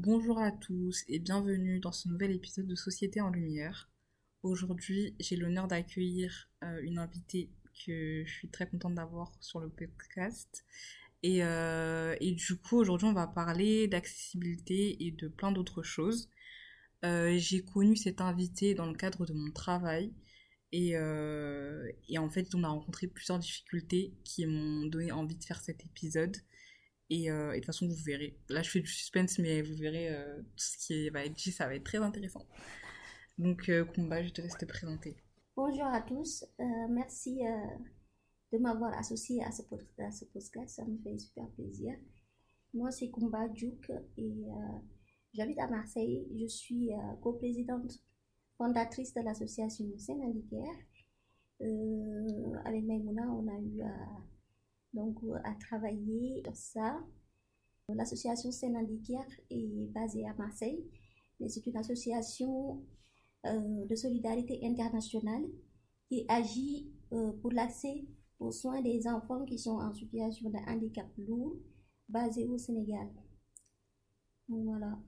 Bonjour à tous et bienvenue dans ce nouvel épisode de Société en Lumière. Aujourd'hui, j'ai l'honneur d'accueillir euh, une invitée que je suis très contente d'avoir sur le podcast. Et, euh, et du coup, aujourd'hui, on va parler d'accessibilité et de plein d'autres choses. Euh, j'ai connu cette invitée dans le cadre de mon travail. Et en fait, on a rencontré plusieurs difficultés qui m'ont donné envie de faire cet épisode. Et, euh, et, de toute façon, vous verrez. Là, je fais du suspense, mais vous verrez euh, tout ce qui va être dit, ça va être très intéressant. Donc, euh, Kumba, je te laisse te présenter. Bonjour à tous. merci de m'avoir associé à ce, à ce, podcast. Ça me fait super plaisir. Moi, c'est Kumba Djouk et j'habite à Marseille. Je suis coprésidente fondatrice de l'association Sénandicaire. avec Maimouna, on a eu donc à travailler sur ça. L'association Sénandicaire est basée à Marseille, mais c'est une association euh, de solidarité internationale qui agit euh, pour l'accès aux soins des enfants qui sont en situation de handicap lourd, basée au Sénégal. voilà.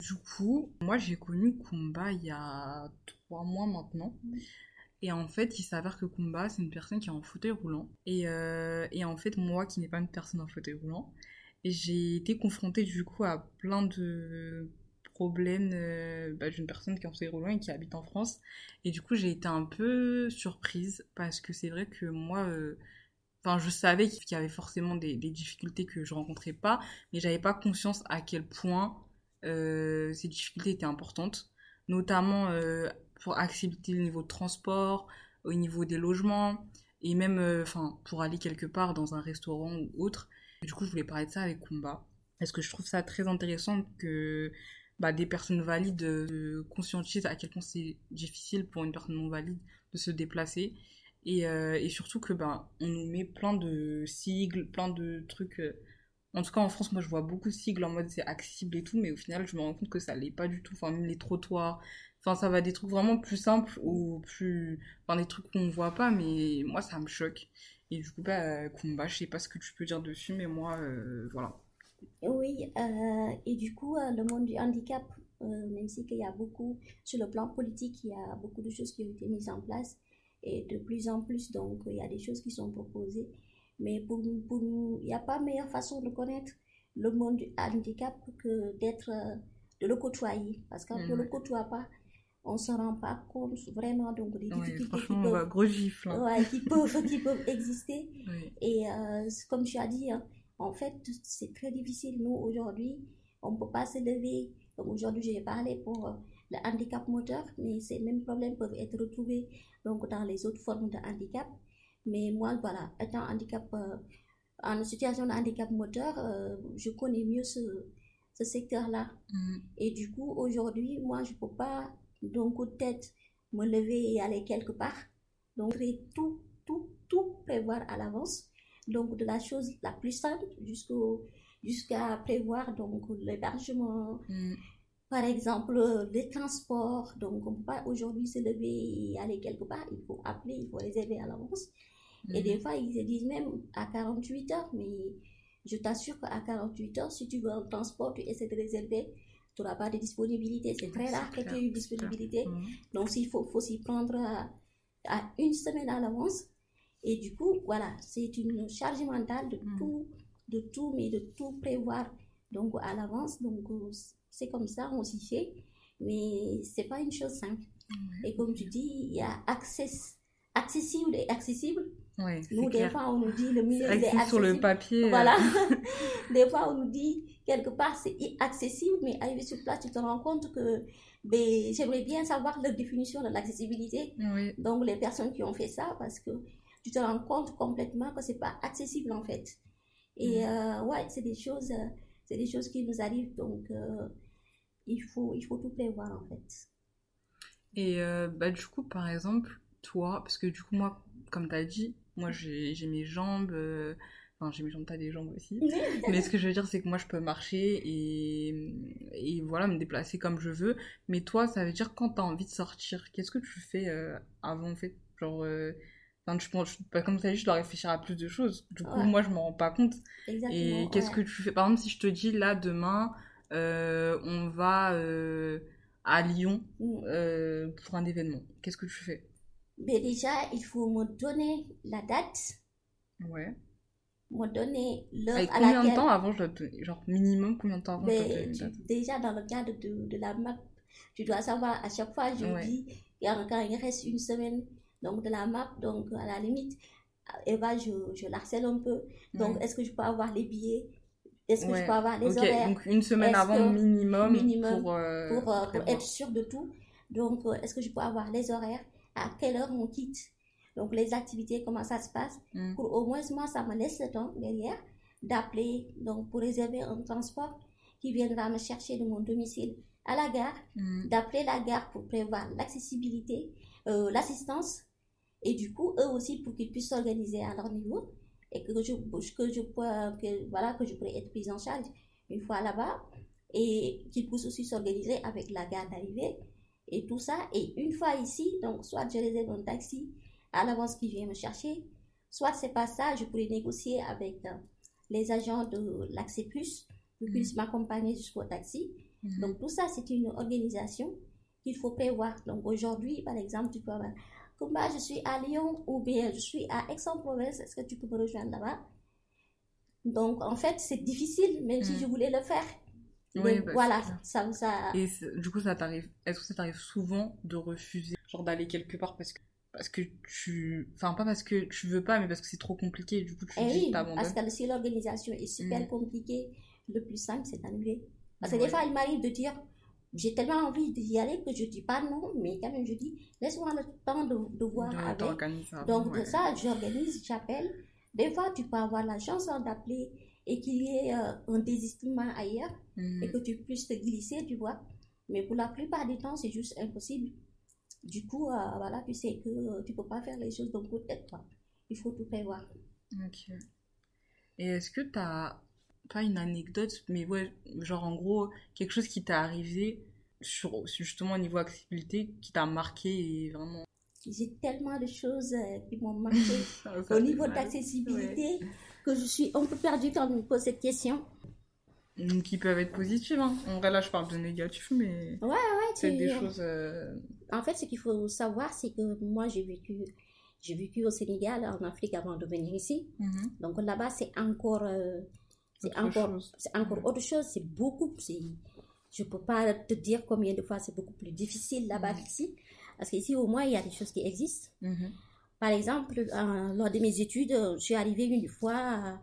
Du coup, moi j'ai connu Kumba il y a trois mois maintenant. Mm. Et en fait, il s'avère que Kumba, c'est une personne qui est en fauteuil roulant. Et, euh, et en fait, moi qui n'ai pas une personne en fauteuil roulant, j'ai été confrontée du coup à plein de problèmes euh, bah, d'une personne qui est en fauteuil roulant et qui habite en France. Et du coup, j'ai été un peu surprise parce que c'est vrai que moi... Euh, enfin, je savais qu'il y avait forcément des, des, difficultés que je rencontrais pas, mais j'avais pas conscience à quel point ces difficultés étaient importantes, notamment pour accessibiliter le niveau de transport, au niveau des logements, et même euh, pour aller quelque part dans un restaurant ou autre. du coup, je voulais parler de ça avec Kumba, parce que je trouve ça très intéressant que bah, des personnes valides euh, conscientisent à quel point c'est difficile pour une personne non valide de se déplacer. Et, euh, et surtout que bah, on nous met plein de sigles, plein de trucs. En tout cas, en France, moi, je vois beaucoup de sigles en mode c'est accessible et tout, mais au final, je me rends compte que ça l'est pas du tout. Enfin, même les trottoirs, Enfin, ça va des trucs vraiment plus simples ou plus. Enfin, des trucs qu'on ne voit pas, mais moi, ça me choque. Et du coup, bah, Kumba, je sais pas ce que tu peux dire dessus, mais moi, euh, voilà. Oui, euh, et du coup, euh, le monde du handicap, même si il y a beaucoup, sur le plan politique, il y a beaucoup de choses qui ont été mises en place, et de plus en plus, donc, il y a des choses qui sont proposées. Mais pour, pour nous, il n'y a pas meilleure façon de connaître le monde du handicap que d'être, de le côtoyer. Parce qu'on ne le côtoie pas, on se rend pas compte vraiment donc des difficultés qui, peuvent, gros gifle, hein. qui, peuvent, qui peuvent exister. Et euh, comme tu as dit, hein, en fait, c'est très difficile. Nous, aujourd'hui, on ne peut pas se lever. Aujourd'hui, j'ai parlé pour euh, le handicap moteur, mais ces mêmes problèmes peuvent être retrouvés donc, dans les autres formes de handicap. Mais moi, voilà, étant handicap, euh, en situation de handicap moteur, je connais mieux ce, ce secteur-là. Mm. Et du coup, aujourd'hui, moi, je ne peux pas donc tête, me lever et aller quelque part. Donc, tout, tout, tout prévoir à l'avance. Donc, de la chose la plus simple jusqu'au, jusqu'à prévoir donc l'hébergement. Mm. Par exemple, les transports. Donc, on ne peut pas aujourd'hui se lever et aller quelque part. Il faut appeler, il faut réserver à l'avance. Et mm. des fois, ils se disent même à 48 heures, mais je t'assure qu'à 48 heures, si tu veux un transport, tu essaies de réserver tu n'auras pas de disponibilité. C'est très rare que tu aies une disponibilité. Mhm. Donc, il faut, faut s'y prendre à, une semaine à l'avance. Et du coup, voilà, c'est une charge mentale de mhm. tout, de tout, mais de tout prévoir donc à l'avance. Donc, c'est comme ça, on s'y fait. Mais c'est pas une chose simple. Et comme tu dis, il y a access, accessible et accessible. nous, des fois, on nous dit le milieu est accessible. sur le papier. Voilà. des fois, on nous dit quelque part c'est accessible, mais arrivé sur place, tu te rends compte que ben, j'aimerais bien savoir la définition de l'accessibilité. Donc, les personnes qui ont fait ça, parce que tu te rends compte complètement que c'est pas accessible en fait. Et euh, ouais, c'est des choses, euh, c'est des choses qui nous arrivent, donc euh, il faut, il faut tout prévoir en fait. Et bah, du coup, par exemple, toi, parce que du coup, moi, comme tu as dit, moi j'ai mes jambes, Enfin, j'ai mes jambes, t'as des jambes aussi. mais ce que je veux dire, c'est que moi, je peux marcher et, et voilà, me déplacer comme je veux. Mais toi, ça veut dire quand t'as envie de sortir, qu'est-ce que tu fais euh, avant, en fait? Genre, euh, enfin, je pense, pas comme ça, je dois réfléchir à plus de choses. Du coup, moi, je m'en rends pas compte. Exactement, et qu'est-ce que tu fais? Par exemple, si je te dis, là, demain, on va à Lyon pour un événement. Qu'est-ce que tu fais? Mais déjà, il faut me donner la date. Ouais. Me donner l'heure à combien de temps avant je dois Genre minimum combien de temps avant je dois te donner Déjà, dans le cadre de, de la map, tu dois savoir, à chaque fois, je dis, quand il reste une semaine donc de la map, donc à la limite, Eva, je, je l'harcèle un peu. Donc, est-ce que je peux avoir les billets? Est-ce que je peux avoir les horaires? Donc, une semaine avant minimum, minimum pour, euh, pour, euh, être sûr de tout. Donc, euh, est-ce que je peux avoir les horaires? À quelle heure on quitte? Donc, les activités, comment ça se passe? Mm. Pour au moins, moi, ça me laisse le temps derrière d'appeler donc pour réserver un transport qui viendra me chercher de mon domicile à la gare, mm. d'appeler la gare pour prévoir l'accessibilité, l'assistance et du coup, eux aussi, pour qu'ils puissent s'organiser à leur niveau et que je, que je, que, voilà, que je pourrais être prise en charge une fois là-bas et qu'ils puissent aussi s'organiser avec la gare d'arrivée et tout ça. Et une fois ici, donc soit je réserve un taxi à l'avance qui vient me chercher, soit c'est pas ça, je pourrais négocier avec euh, les agents de l'accès plus pour qu'ils puissent mm. m'accompagner jusqu'au taxi. Mm. Donc tout ça, c'est une organisation qu'il faut prévoir. Donc aujourd'hui, par exemple, tu peux avoir Kumba, je suis à Lyon ou bien je suis à Aix-en-Provence, est-ce que tu peux me rejoindre là-bas? Donc, en fait, c'est difficile, même si mm. je voulais le faire. Oui, bah, voilà, ça, ça... Et du coup, ça t'arrive, est-ce que ça t'arrive souvent de refuser, genre d'aller quelque part parce que parce que tu enfin pas parce que tu veux pas mais parce que c'est trop compliqué du coup tu eh oui, parce que si l'organisation est super mm. compliquée le plus simple c'est d'annuler parce que des fois il m'arrive de dire j'ai tellement envie d'y aller que je dis pas non, mais quand même je dis, laisse-moi le temps de, de voir avec. Donc de ça, j'organise, j'appelle. Des fois, tu peux avoir la chance d'appeler et qu'il y ait euh, un désistement ailleurs et mm. que tu puisses te glisser, tu vois. Mais pour la plupart du temps, c'est juste impossible. Du coup, euh, voilà, tu sais que euh, tu peux pas faire les choses d'un coup de tête, Il faut tout prévoir. Ok. Et est-ce que tu as pas une anecdote, mais ouais, genre en gros, quelque chose qui t'est arrivé sur, justement au niveau accessibilité qui t'a marqué et vraiment. J'ai tellement de choses euh, qui m'ont marqué au niveau d'accessibilité que je suis un peu perdue quand on me pose cette question. Qui peuvent être positives. Hein. En vrai, là, je parle de négatif, mais. Ouais, ouais, c'est des choses. Euh, en fait, ce qu'il faut savoir, c'est que moi, j'ai vécu. J'ai vécu au Sénégal, en Afrique, avant de venir ici. Mhm. Donc là-bas, c'est encore. Euh, c'est encore, c'est encore autre chose. C'est beaucoup. Je peux pas te dire combien de fois c'est beaucoup plus difficile là-bas mm. qu'ici. Parce qu'ici, au moins, il y a des choses qui existent. Mm-hmm. Par exemple, euh, lors de mes études, je suis arrivée une fois,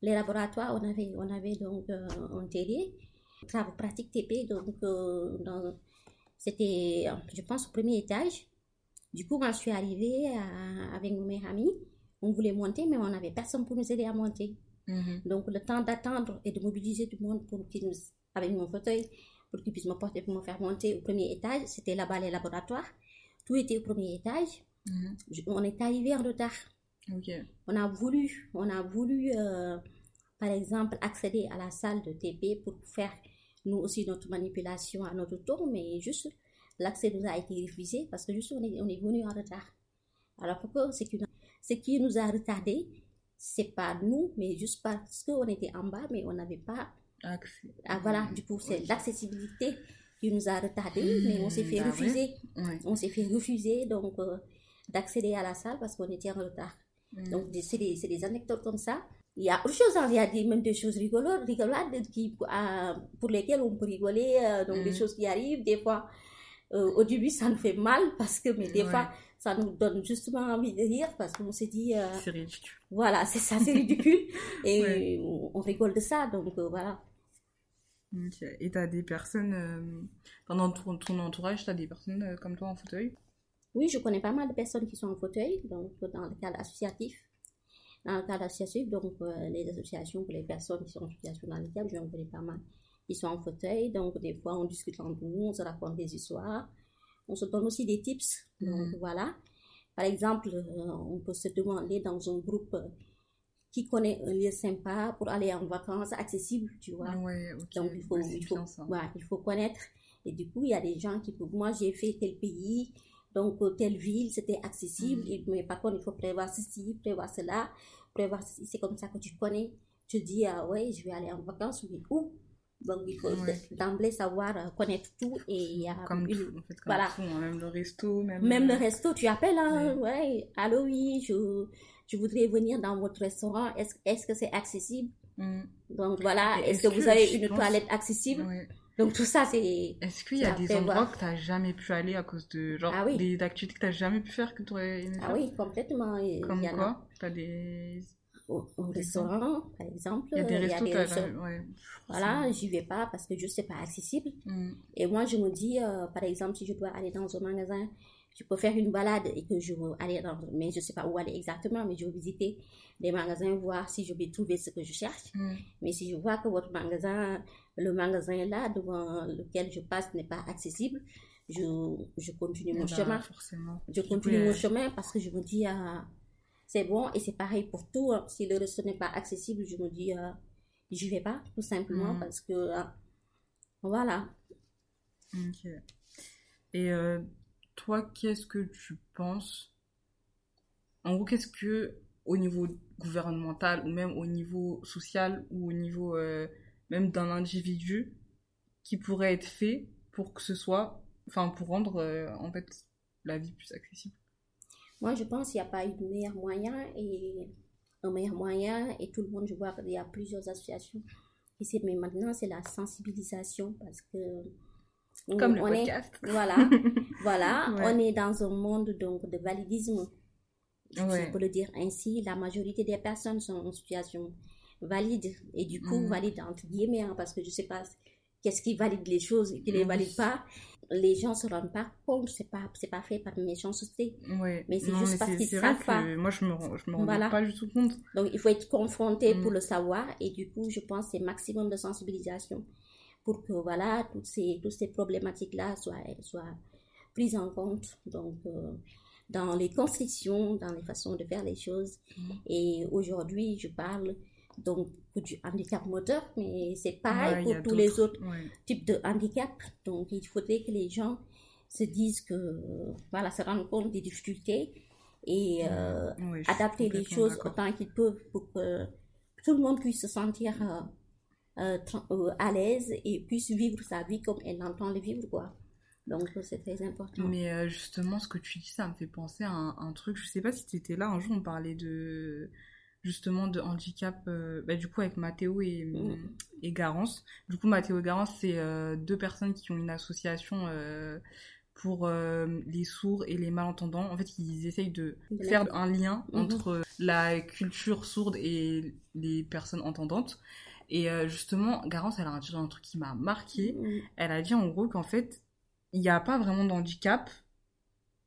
les laboratoires, on avait, on avait donc un télé, travaux pratiques TP, donc euh, c'était, je pense, au premier étage. Du coup, moi, je suis arrivée avec mon meilleur ami. On voulait monter, mais on n'avait personne pour nous aider à monter. Mhm. Donc, le temps d'attendre et de mobiliser tout le monde pour qu'il nous, avec mon fauteuil, pour qu'il puisse me porter pour me faire monter au premier étage, c'était là-bas les laboratoires. Tout était au premier étage. Mhm. on est arrivé en retard. On a voulu, on a voulu, euh, par exemple, accéder à la salle de TP pour faire nous aussi notre manipulation à notre tour, mais juste l'accès nous a été refusé parce que juste on est, on est venu en retard. Alors pourquoi c'est ce qui nous a retardé, c'est pas nous, mais juste parce qu'on était en bas, mais on n'avait pas accès. Ah, voilà, du coup, c'est l'accessibilité qui nous a retardé, hmm, mais on s'est fait bah refuser. On s'est fait refuser donc euh, d'accéder à la salle parce qu'on était en retard. Hmm. Donc, c'est des, des, anecdotes comme ça. Il y a autre chose, hein. il y a des, même des choses rigolotes, rigolotes qui, euh, pour lesquelles on peut rigoler, euh, donc des hmm. choses qui arrivent. Des fois, au début, ça nous fait mal parce que, mais des fois, ça nous donne justement envie de rire parce qu'on s'est dit. Euh, c'est ridicule. Voilà, c'est ça, c'est ridicule. et on, rigole de ça, donc euh, voilà. Et tu as des personnes, euh, pendant ton, ton entourage, tu as des personnes comme toi en fauteuil? Oui, je connais pas mal de personnes qui sont en fauteuil, donc dans le cadre associatif. Dans le cadre associatif, donc les associations pour les personnes qui sont en situation de handicap, j'en connais pas mal. Ils sont en fauteuil, donc des fois on discute entre nous, on se raconte des histoires on se donne aussi des tips. Donc mm. voilà. Par exemple, euh, on peut se demander dans un groupe euh, qui connaît un lieu sympa pour aller en vacances accessible, tu vois. Donc il faut, il, faut, il faut connaître. Et du coup, il y a des gens qui peuvent, moi j'ai fait tel pays, donc euh, telle ville, c'était accessible, mm. mais par contre, il faut prévoir ceci, prévoir cela, prévoir ceci. C'est comme ça que tu connais. Tu dis, ah ouais, je vais aller en vacances, mais où? Donc, il faut d'emblée savoir euh, connaître tout. Et il y a comme tout, en fait, comme voilà. tout, hein, même le resto. Même, même le resto, tu appelles, hein, ouais. allô, oui, je, je voudrais venir dans votre restaurant. Est-ce est que c'est accessible? Mm. Donc, voilà, est-ce que, vous avez une toilette accessible? Donc, tout ça, c'est. Est-ce qu'il y a des endroits que tu n'as jamais pu aller à cause de. Genre, ah des activités que tu n'as jamais pu faire que tu aurais aimé Ah oui, complètement. Comme quoi Tu as des au, restaurant, par exemple. Il y a des restos, Voilà, j'y vais pas parce que je sais pas accessible. Mm. Et moi, je me dis, euh, par exemple, si je dois aller dans un magasin, je peux faire une balade et que je veux aller dans, mais je sais pas où aller exactement, mais je veux visiter des magasins, voir si je vais trouver ce que je cherche. Mm. Mais si je vois que votre magasin, le magasin là, devant lequel je passe n'est pas accessible, je, je continue mon eh ben, chemin. Forcément. Je continue mon chemin parce que je me dis, à c'est bon et c'est pareil pour tout. Hein. Si le resto n'est pas accessible, je me dis, euh, je vais pas, tout simplement, mm. parce que euh, voilà. Ok. Et euh, toi, qu'est-ce que tu penses? En gros, qu'est-ce que, au niveau gouvernemental, ou même au niveau social, ou au niveau euh, même d'un individu, qui pourrait être fait pour que ce soit, enfin, pour rendre en fait la vie plus accessible moi, je pense qu'il n'y a pas eu de meilleur moyen et un meilleur moyen et tout le monde, je vois qu'il y a plusieurs associations mais maintenant, c'est la sensibilisation parce que comme le podcast. voilà, voilà, on est dans un monde donc de validisme. Je peux le dire ainsi, la majorité des personnes sont en situation valide et du coup mm. valide entre guillemets hein, parce que je sais pas qu'est-ce qui valide les choses et qui les valide pas les gens se rendent pas compte, c'est pas, c'est pas fait par méchanceté. Oui. Mais c'est juste parce qu'ils savent pas. Moi, je me, je me rends pas du tout compte. Donc, il faut être confronté pour mm. le savoir. Et du coup, je pense que c'est maximum de sensibilisation pour que, voilà, toutes ces, toutes ces problématiques-là soient, soient prises en compte. Donc, euh, dans les constructions, dans les façons de faire les choses. Mm. Et aujourd'hui, je parle donc du handicap moteur, mais c'est pareil pour tous les autres types de handicap. Donc il faudrait que les gens se disent que, voilà, se rendent compte des difficultés et euh, adapter les choses autant qu'ils peuvent pour que tout le monde puisse se sentir euh, euh, à l'aise et puisse vivre sa vie comme elle entend le vivre, quoi. Donc c'est très important. Mais justement, ce que tu dis, ça me fait penser à un, un truc. Je sais pas si tu étais là un jour, on parlait de justement de handicap, euh, bah, du coup avec Mathéo et, mm. et Garance. Du coup, Mathéo et Garance, c'est euh, deux personnes qui ont une association euh, pour les sourds et les malentendants. En fait, ils essayent de faire un lien mm-hmm. entre la culture sourde et les personnes entendantes. Et justement, Garance, elle a dit un truc qui m'a marqué. Mm. Elle a dit en gros qu'en fait, il n'y a pas vraiment d'handicap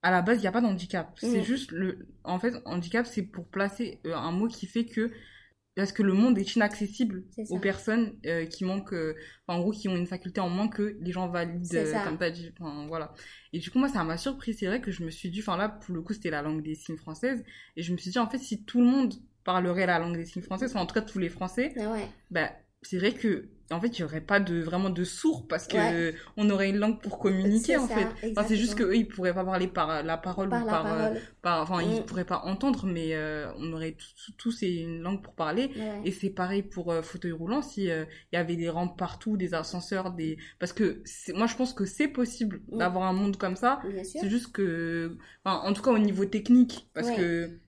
à la base, il n'y a pas d'handicap. C'est mm. juste le. En fait, handicap, c'est pour placer euh, un mot qui fait que. Parce que le monde est inaccessible aux personnes euh, qui manquent. Euh, en gros, qui ont une faculté en moins que les gens valides, comme tu as dit. Enfin, voilà. Et du coup, moi, ça m'a surpris. C'est vrai que je me suis dit. Enfin, là, pour le coup, c'était la langue des signes française. Et je me suis dit, en fait, si tout le monde parlerait la langue des signes françaises, enfin, en tout cas, tous les Français, ouais. bah, c'est vrai que en fait, il n'y aurait pas de, vraiment de sourds parce que on aurait une langue pour communiquer, en fait. Enfin, c'est juste qu'eux, ils pourraient pas parler par la parole ou par, euh, par, enfin, ils mm. pourraient pas entendre, mais euh, on aurait tous une langue pour parler. Et c'est pareil pour euh, fauteuil roulant, si il y avait des rampes partout, des ascenseurs, des, parce que moi, je pense que c'est possible mm. d'avoir un monde comme ça. C'est juste que, enfin, en tout cas, au niveau technique, parce que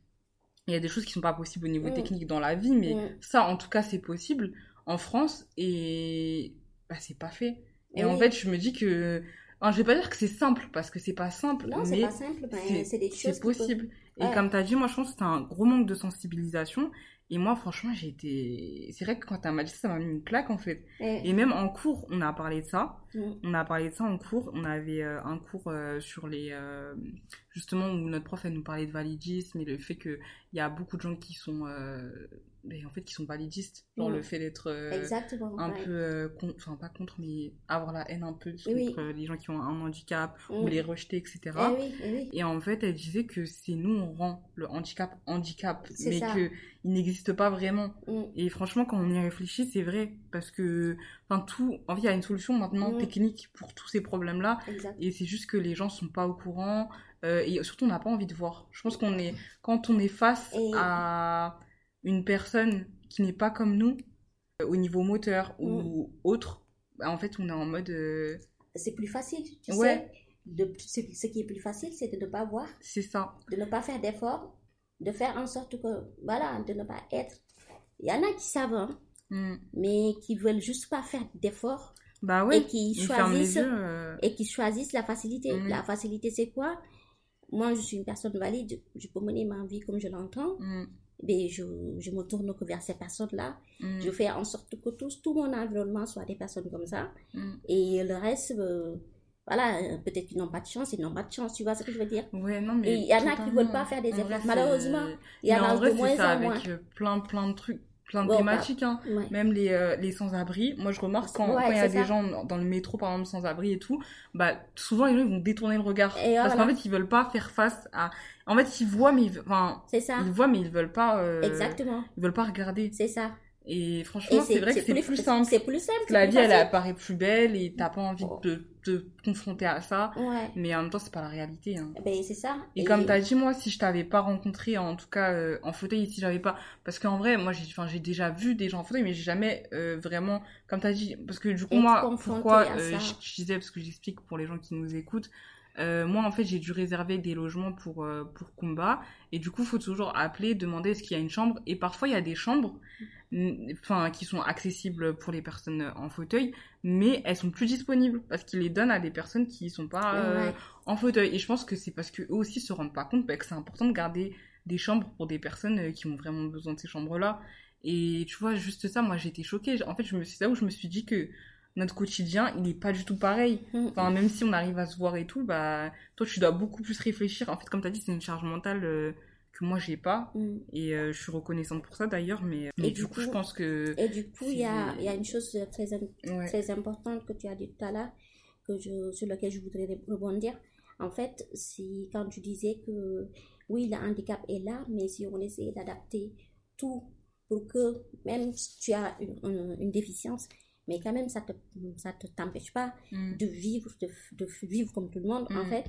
il y a des choses qui sont pas possibles au niveau mm. technique dans la vie, mais ça, en tout cas, c'est possible en France et bah, c'est pas fait. Et en fait, je me dis que. Alors, je vais pas dire que c'est simple parce que c'est pas simple. Non, c'est pas simple, c'est des choses. C'est possible. Et comme tu as dit, moi, je pense que c'est un gros manque de sensibilisation. Et moi, franchement, j'ai été. C'est vrai que quand dit ça, ça m'a mis une claque en fait. Et même en cours, on a parlé de ça. Mm. On a parlé de ça en cours. On avait euh, un cours euh, sur les. Euh, justement, où notre prof, elle nous parlait de validisme et le fait qu'il y a beaucoup de gens qui sont mais en fait qui sont validistes. Genre le fait d'être euh, un peu euh, enfin pas contre mais avoir la haine un peu contre les gens qui ont un handicap ou les rejeter etc eh eh et en fait elle disait que c'est nous on rend le handicap handicap mais que il n'existe pas vraiment. Mm. et franchement quand on y réfléchit c'est vrai parce que enfin tout en fait il y a une solution maintenant mm. technique pour tous ces problèmes là et c'est juste que les gens sont pas au courant euh, et surtout on n'a pas envie de voir. Je pense qu'on est quand on est face à une personne qui n'est pas comme nous, euh, au niveau moteur ou mm. autre, bah, en fait, on est en mode. Euh, c'est plus facile, tu sais. De, ce, qui est plus facile, c'est de ne pas voir. C'est ça. De ne pas faire d'efforts, de faire en sorte que, voilà, de ne pas être. Il y en a qui savent, hein, mm. mais qui veulent juste pas faire d'efforts. Bah ouais. Et qui choisissent, euh. et qui choisissent la facilité. Mm. La facilité, c'est quoi? Moi, je suis une personne valide, je peux mener ma vie comme je l'entends. Mm ben, je, je, me tourne que vers ces personnes-là. Mm. Je fais en sorte que tout, tout mon environnement soit des personnes comme ça. Mm. Et le reste, euh, voilà, peut-être qu'ils n'ont pas de chance, ils n'ont pas de chance, tu vois ce que je veux dire? Ouais, non, mais. il y en a qui ne veulent pas faire des efforts. Malheureusement, il y en a de moins en moins. avec euh, plein, plein de trucs plein de thématiques, hein. même les, euh, les sans-abri. Moi, je remarque quand il y a des gens dans le métro, par exemple, sans-abri et tout, bah, souvent, les gens, ils vont détourner le regard. parce qu'en fait, ils veulent pas faire face à... En fait, ils voient, mais ils, enfin, ça. ils voient, mais ils veulent pas... Euh, Exactement. Ils veulent pas regarder. C'est ça. Et franchement, c'est vrai que c'est plus, simple. C'est plus simple. La vie, elle apparaît plus belle et t'as pas envie de te confronter à ça. Mais en même temps, c'est pas la réalité. Hein. Ben, c'est ça. Et, et... comme t'as dit, moi, si je t'avais pas rencontré, en tout cas euh, en fauteuil, si j'avais pas. Parce qu'en vrai, moi, j'ai j'ai déjà vu des gens en fauteuil, mais j'ai jamais euh, vraiment. Comme t'as dit, parce que du coup, moi, pourquoi euh, je, disais, parce que j'explique pour les gens qui nous écoutent. Moi, en fait, j'ai dû réserver des logements pour, pour Kumba. Et du coup, il faut toujours appeler, demander est-ce qu'il y a une chambre. Et parfois, il y a des chambres enfin qui sont accessibles pour les personnes en fauteuil, mais elles sont plus disponibles parce qu'ils les donnent à des personnes qui sont pas euh, en fauteuil. Et je pense que c'est parce qu'eux aussi se rendent pas compte bah, que c'est important de garder des chambres pour des personnes euh, qui ont vraiment besoin de ces chambres-là. Et tu vois, juste ça, moi j'étais choquée. En fait, je me c'est là où je me suis dit que notre quotidien, il n'est pas du tout pareil. Mm. Enfin, même si on arrive à se voir et tout, bah, toi, tu dois beaucoup plus réfléchir. En fait, comme tu as dit, c'est une charge mentale euh, que moi j'ai pas mm. et euh, je suis reconnaissante pour ça d'ailleurs mais, mais du, coup, je pense que et du coup il y a, y a, une chose très très importante que tu as dit tout à l'heure que je sur laquelle je voudrais rebondir en fait si quand tu disais que oui le handicap est là mais si on essaie d'adapter tout pour que même si tu as une, une, déficience mais quand même ça te ça te t'empêche pas mm. de vivre de, de, vivre comme tout le monde en mm. fait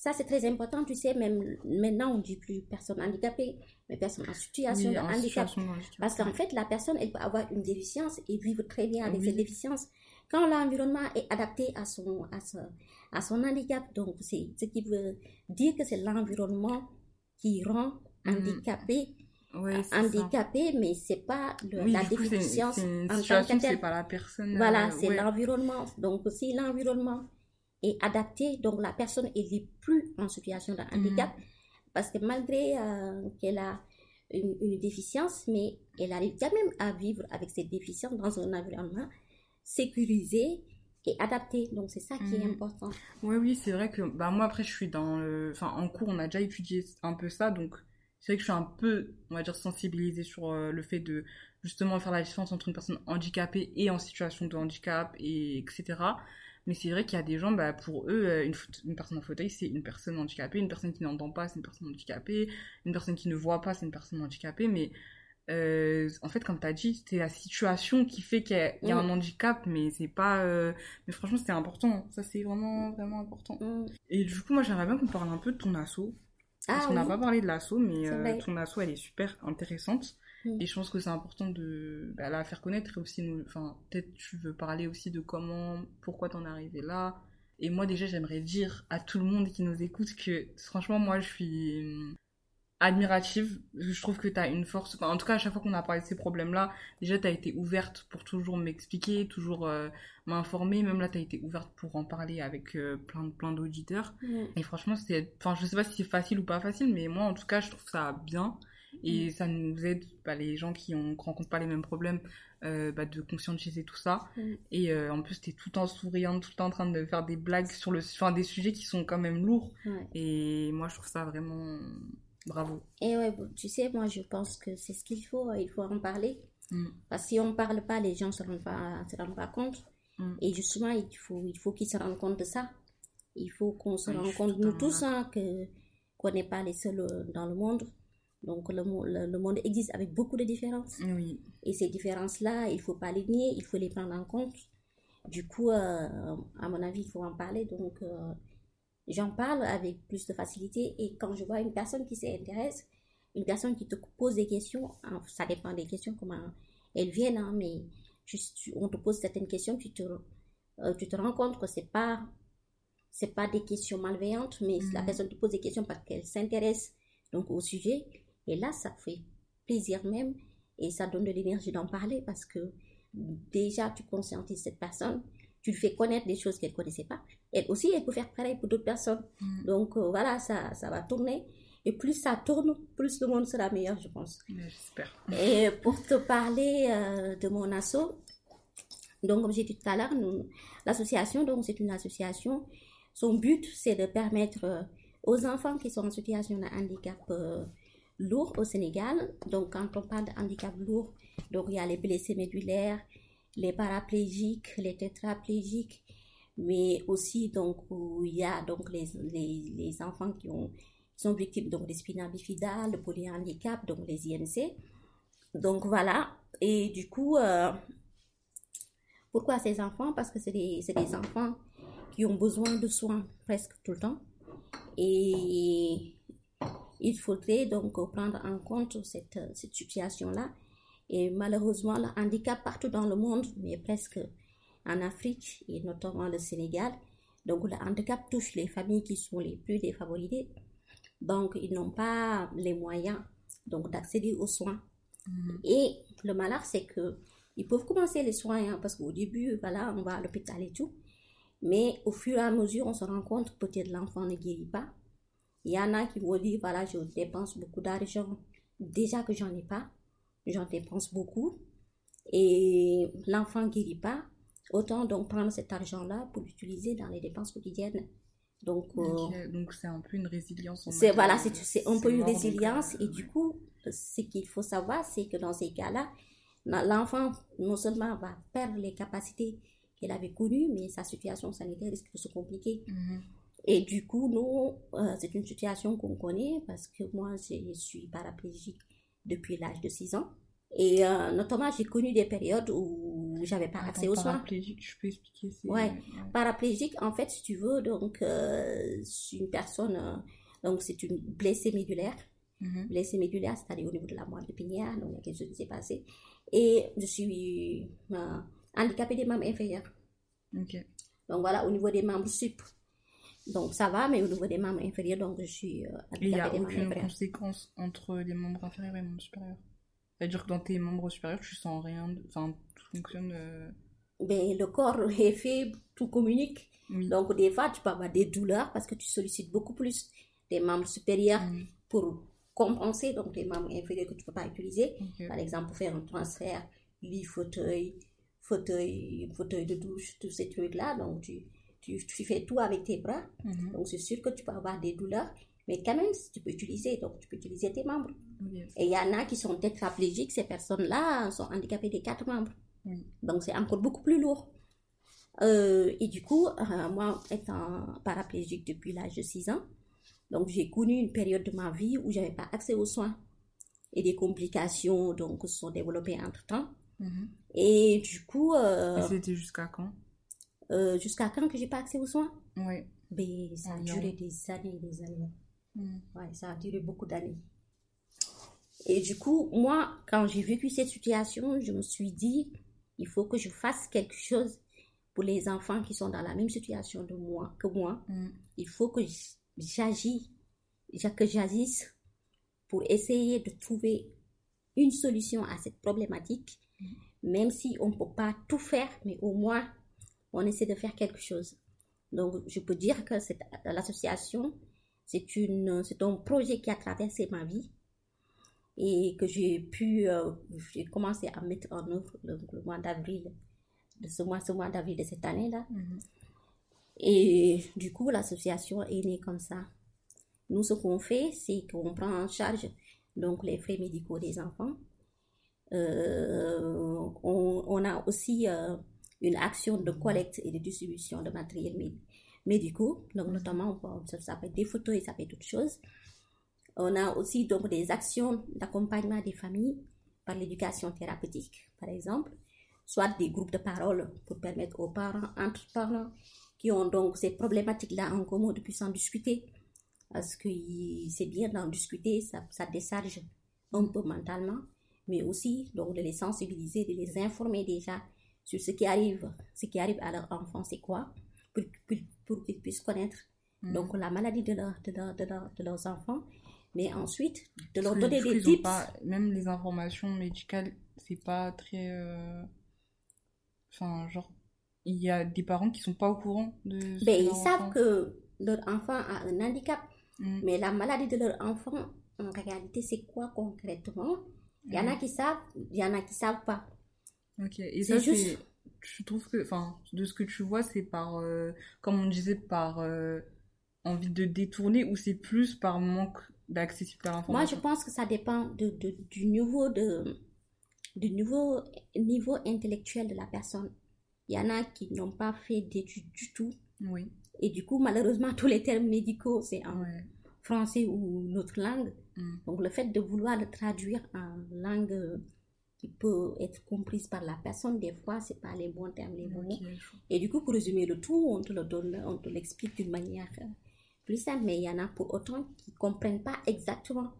ça, c'est très important, tu sais, même maintenant, on ne dit plus personne handicapée, mais personne en situation de handicap. Parce qu'en fait, la personne, elle peut avoir une déficience et vivre très bien avec cette déficience. Quand l'environnement est adapté à son, à, son, à son handicap, donc c'est ce qui veut dire que c'est l'environnement qui rend mhm. handicapé. handicapé, mais c'est pas la déficience en tant que c'est pas la personne. Voilà, euh, c'est l'environnement. Donc, si l'environnement est adaptée, donc la personne n'est plus en situation de handicap, mm. parce que malgré euh, qu'elle a une, déficience, mais elle arrive quand même à vivre avec cette déficience dans un environnement sécurisé et adapté. Donc c'est ça qui est mm. important. Oui, oui, c'est vrai que bah, moi après je suis dans le... Enfin en cours on a déjà étudié un peu ça, donc c'est vrai que je suis un peu, on va dire, sensibilisée sur euh, le fait de justement faire la différence entre une personne handicapée et en situation de handicap, et etc. Mais c'est vrai qu'il y a des gens, bah, pour eux, euh, une, une personne en fauteuil, c'est une personne handicapée. Une personne qui n'entend pas, c'est une personne handicapée. Une personne qui ne voit pas, c'est une personne handicapée. Mais euh, en fait, comme tu as dit, c'est la situation qui fait qu'il y, a un mm. handicap, mais c'est pas. Euh, mais franchement, c'est important. Ça, c'est vraiment, vraiment important. Mm. Et du coup, moi, j'aimerais bien qu'on parle un peu de ton assaut. Parce ah qu'on n'a pas parlé de l'assaut, mais ton assaut, elle est super intéressante. Mm. Et je pense que c'est important de bah, la faire connaître et aussi, nous, enfin, peut-être tu veux parler aussi de comment, pourquoi t'en es arrivé là. Et moi, déjà, j'aimerais dire à tout le monde qui nous écoute que, franchement, moi, je suis admirative. Je trouve que tu as une force. en tout cas, à chaque fois qu'on a parlé de ces problèmes-là, déjà, tu as été ouverte pour toujours m'expliquer, toujours euh, m'informer. Même là, tu as été ouverte pour en parler avec euh, plein, plein d'auditeurs. Mm. Et franchement, c'est. Enfin, je sais pas si c'est facile ou pas facile, mais moi, en tout cas, je trouve ça bien. Et mm. ça nous aide, bah, les gens qui ne rencontrent pas les mêmes problèmes, euh, bah, de conscientiser tout ça. Mm. Et euh, en plus, tu es tout le temps souriante, tout le temps en train de faire des blagues sur, le, sur des sujets qui sont quand même lourds. Et moi, je trouve ça vraiment bravo. Et ouais, tu sais, moi, je pense que c'est ce qu'il faut, il faut en parler. Mm. Parce que si on ne parle pas, les gens ne se rendent pas, se rendent pas compte. Et justement, il faut, il faut qu'ils se rendent compte de ça. Il faut qu'on se rende compte, nous tous, hein, que qu'on n'est pas les seuls euh, dans le monde. Donc le, le, monde existe avec beaucoup de différences. Oui. Et ces différences-là, il ne faut pas les nier, il faut les prendre en compte. Du coup, euh, à mon avis, il faut en parler. Donc euh, j'en parle avec plus de facilité. Et quand je vois une personne qui s'intéresse, une personne qui te pose des questions, ça dépend des questions, comment elles viennent, hein, mais on te pose certaines questions, tu te, euh, tu te rends compte que c'est pas c'est pas des questions malveillantes, mais la mhm. personne te pose des questions parce qu'elle s'intéresse donc au sujet. Et là, ça fait plaisir même et ça donne de l'énergie d'en parler parce que déjà tu conscientises cette personne, tu lui fais connaître des choses qu'elle ne connaissait pas. Elle aussi, elle peut faire pareil pour d'autres personnes. Mhm. Donc euh, voilà, ça, ça va tourner. Et plus ça tourne, plus le monde sera meilleur, je pense. J'espère. Et pour te parler euh, de mon asso, donc comme j'ai dit tout à l'heure, l'association, donc c'est une association. Son but, c'est de permettre euh, aux enfants qui sont en situation de handicap lourd au Sénégal. Donc quand on parle de handicap lourd, donc il y a les blessés médulaires, les paraplégiques, les tétraplégiques, mais aussi donc il y a donc les, les, les enfants qui ont sont victimes donc des bifida, le polyhandicap, donc les INC. Donc voilà. Et du coup, euh, pourquoi ces enfants? Parce que c'est des, des, enfants qui ont besoin de soins presque tout le temps. Et il faudrait donc prendre en compte cette, cette situation-là. Et malheureusement, le handicap partout dans le monde, mais presque en Afrique et notamment le Sénégal, donc le handicap touche les familles qui sont les plus défavorisées donc, ils n'ont pas les moyens donc d'accéder aux soins. Mhm. Et le malheur, c'est que ils peuvent commencer les soins hein, parce qu'au début, voilà, on va à l'hôpital et tout. Mais au fur et à mesure, on se rend compte que peut-être l'enfant ne guérit pas. Il y en a qui vont dire, voilà, je dépense beaucoup d'argent. Déjà que j'en ai pas, j'en dépense beaucoup. Et l'enfant ne guérit pas. Autant donc prendre cet argent-là pour l'utiliser dans les dépenses quotidiennes. Donc, euh, donc c'est un peu une résilience. C'est voilà, c'est un peu une résilience et du coup, ce qu'il faut savoir, c'est que dans ces cas-là, l'enfant non seulement va perdre les capacités qu'il avait connues, mais sa situation sanitaire risque de se compliquer. Mhm. Et du coup, nous, euh, c'est une situation qu'on connaît parce que moi, je suis paraplégique depuis l'âge de 6 ans. Et euh, notamment, j'ai connu des périodes où j'avais pas accès aux soins. Paraplégique, je peux expliquer ouais. paraplégique, en fait, si tu veux, donc, euh, c'est une personne, euh, donc c'est une blessée médulaire. Mm-hmm. Blessée médulaire, c'est-à-dire au niveau de la moelle épinière, donc il y a quelque chose qui s'est passé. Et je suis handicapée des membres inférieurs. Ok. Donc voilà, au niveau des membres sup. Donc ça va, mais au niveau des membres inférieurs, donc je suis handicapée Il n'y a aucune conséquence entre les membres inférieurs et les membres supérieurs? C'est-à-dire que dans tes membres supérieurs, tu sens rien, enfin, tout fonctionne. Euh, ben, le corps est fait, tout communique. Donc, des fois, tu peux avoir des douleurs parce que tu sollicites beaucoup plus tes membres supérieurs pour compenser donc tes membres inférieurs que tu ne peux pas utiliser. Par exemple, pour faire un transfert, lit, fauteuil, fauteuil, fauteuil de douche, tous ces trucs-là. Donc, tu, tu, tu, fais tout avec tes bras. Mhm. Donc, c'est sûr que tu peux avoir des douleurs. Mais quand même, tu peux utiliser, donc tu peux utiliser tes membres. Et il y en a qui sont tétraplégiques, ces personnes-là sont handicapées des quatre membres. Donc c'est encore beaucoup plus lourd. Euh, et du coup, euh, moi, étant paraplégique depuis l'âge de 6 ans, donc j'ai connu une période de ma vie où j'avais pas accès aux soins. Et des complications donc, se sont développées entre-temps. Mm-hmm. Et du coup... Euh, c'était jusqu'à quand? Jusqu'à quand que j'ai pas accès aux soins? Oui. Mais ben, ça a duré des années et des années. Mm. Ouais, ça a duré beaucoup d'années. Et du coup, moi, quand j'ai vécu cette situation, je me suis dit, il faut que je fasse quelque chose pour les enfants qui sont dans la même situation de moi, que moi. Mm. Il faut que j'agisse, que j'agisse pour essayer de trouver une solution à cette problématique, mm. même si on ne peut pas tout faire, mais au moins on essaie de faire quelque chose. Donc, je peux dire que l'association c'est une, c'est un projet qui a traversé ma vie et que j'ai pu, euh, j'ai commencé à mettre en œuvre le, mois d'avril, de ce mois, ce mois d'avril de cette année-là. Mhm. Et du coup, l'association est née comme ça. Nous, ce qu'on fait, c'est qu'on prend en charge donc les frais médicaux des enfants. Euh, on, on, a aussi euh, une action de collecte et de distribution de matériel médicaux, donc notamment ça, peut être des photos et ça peut être d'autres choses. On a aussi donc des actions d'accompagnement des familles par l'éducation thérapeutique, par exemple, soit des groupes de parole pour permettre aux parents, entre parents, qui ont donc ces problématiques-là en commun de puissant discuter, parce que c'est bien d'en discuter, ça, ça décharge un peu mentalement, mais aussi donc de les sensibiliser, de les informer déjà sur ce qui arrive, ce qui arrive à leur enfant, c'est quoi, pour, pour, qu'ils puissent connaître mm. donc la maladie de, leur, de, leur, de, leurs enfants, mais ensuite de leur donner des tips. même les informations médicales, c'est pas très. Euh, enfin, genre, il y a des parents qui sont pas au courant de. Ben, ils savent que leur enfant a un handicap, mm. mais la maladie de leur enfant, en réalité, c'est quoi concrètement? Il y en a mm. qui savent, il y en a qui savent pas. Ok, et ça, c'est. Je trouve que, enfin, de ce que tu vois, c'est par, euh, comme on disait, par euh, envie de détourner ou c'est plus par manque d'accessibilité à l'information? Moi, je pense que ça dépend de, de, du niveau de du niveau, niveau intellectuel de la personne. Il y en a qui n'ont pas fait d'études du tout. Oui. Et du coup, malheureusement, tous les termes médicaux, c'est en français ou notre langue. Mm. Donc, le fait de vouloir le traduire en langue euh, qui peut être comprise par la personne, des fois, c'est pas les bons termes, les bons mots. Et du coup, pour résumer le tout, on te le donne, on te l'explique d'une manière euh, plus simple. Mais il y en a pour autant qui comprennent pas exactement.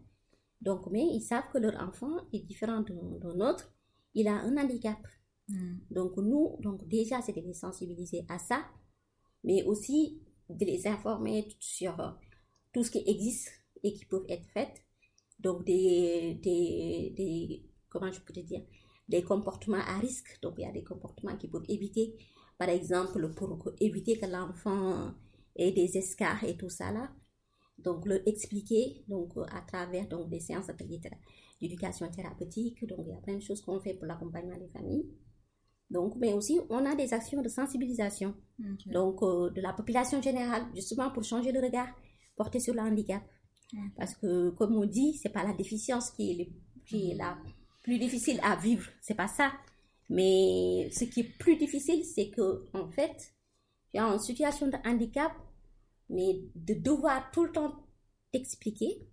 Donc, mais ils savent que leur enfant est différent de, de nôtre. Il a un handicap. Mm. Donc, nous, donc déjà, c'est de les sensibiliser à ça, mais aussi de les informer sur euh, tout ce qui existe et qui peut être fait. Donc, des, des, des, comment je peux te dire, des comportements à risque. Donc, il y a des comportements qui peuvent éviter, par exemple, pour éviter que l'enfant ait des escarres et tout ça là. Donc, le expliquer donc, à travers donc, des séances d'éducation thérapeutique. Donc, il y a plein de choses qu'on fait pour l'accompagnement des familles. Donc, mais aussi, on a des actions de sensibilisation. Donc, euh, de la population générale, justement pour changer le regard porté sur le handicap. Parce que, comme on dit, c'est pas la déficience qui est, qui est la plus difficile à vivre. C'est pas ça. Mais ce qui est plus difficile, c'est que, en fait, tu es en situation de handicap, mais de devoir tout le temps t'expliquer,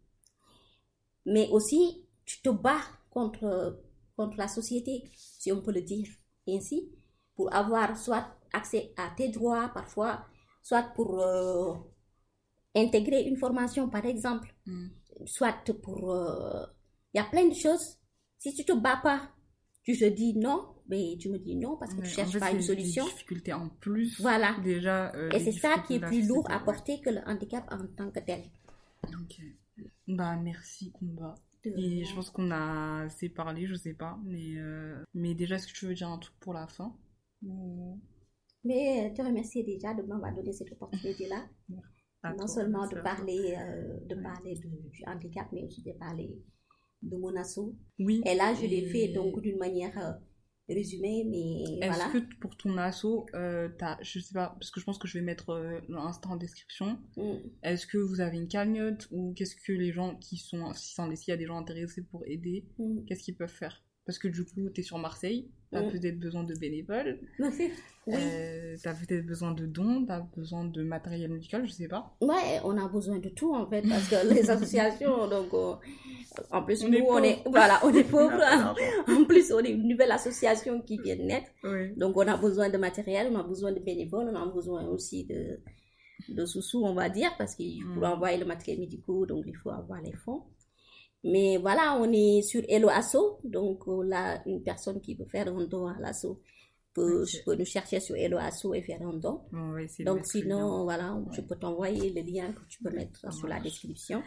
mais aussi tu te bats contre, contre la société, si on peut le dire ainsi, pour avoir soit accès à tes droits parfois, soit pour euh, intégrer une formation par exemple, mm. soit pour... Euh, il y a plein de choses. Si tu te bats pas, tu te dis non, mais tu me dis non parce que tu cherches pas une solution. Des difficultés en plus. Voilà. Déjà. Euh, Et c'est ça qui est plus lourd à porter que le handicap en tant que tel. Ok. Bah merci Kumba. Et je pense qu'on a assez parlé, je sais pas, mais euh, mais déjà est-ce que tu veux dire un truc pour la fin? Mais te remercier déjà de m'avoir donné cette opportunité là. non seulement de parler, euh, de parler du handicap, mais aussi de parler de mon assaut. Oui. Et là, je l'ai fait donc d'une manière euh, résumée, mais Est-ce voilà. que pour ton assaut, euh, as, je sais pas, parce que je pense que je vais mettre euh, l'instant en description. Mm. Est-ce que vous avez une cagnotte ou qu'est-ce que les gens qui sont, s'il y a des gens intéressés pour aider, mm. qu'est-ce qu'ils peuvent faire? Parce que du coup, tu es sur Marseille, tu as peut-être besoin de bénévoles. Euh, t'as peut-être besoin de dons, t'as besoin de matériel médical, je sais pas. Ouais, on a besoin de tout en fait, parce que les associations, donc, euh, en plus, nous, on est, voilà, on est pauvres. en plus, on est une nouvelle association qui vient de naître. Donc, on a besoin de matériel, on a besoin de bénévoles, on a besoin aussi de, de sous-sous, on va dire, parce qu'il faut mm. envoyer le matériel médical, donc il faut avoir les fonds. Mais voilà, on est sur Hello Asso, donc là, une personne qui veut faire un don à l'asso tu peux nous chercher sur Hello Asso et faire un don. Donc sinon, voilà, je peux t'envoyer le lien que tu peux mettre sur la description.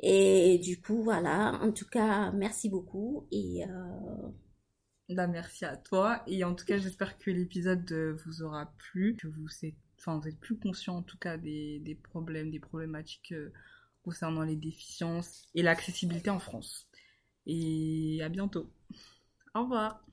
Et du coup, voilà, en tout cas, merci beaucoup et... Euh... Bah, merci à toi. Et en tout cas j'espère que l'épisode vous aura plu, que vous êtes, enfin, vous êtes plus conscient en tout cas des, des problèmes, des problématiques euh, concernant les déficiences et l'accessibilité en France. Et à bientôt. Au revoir.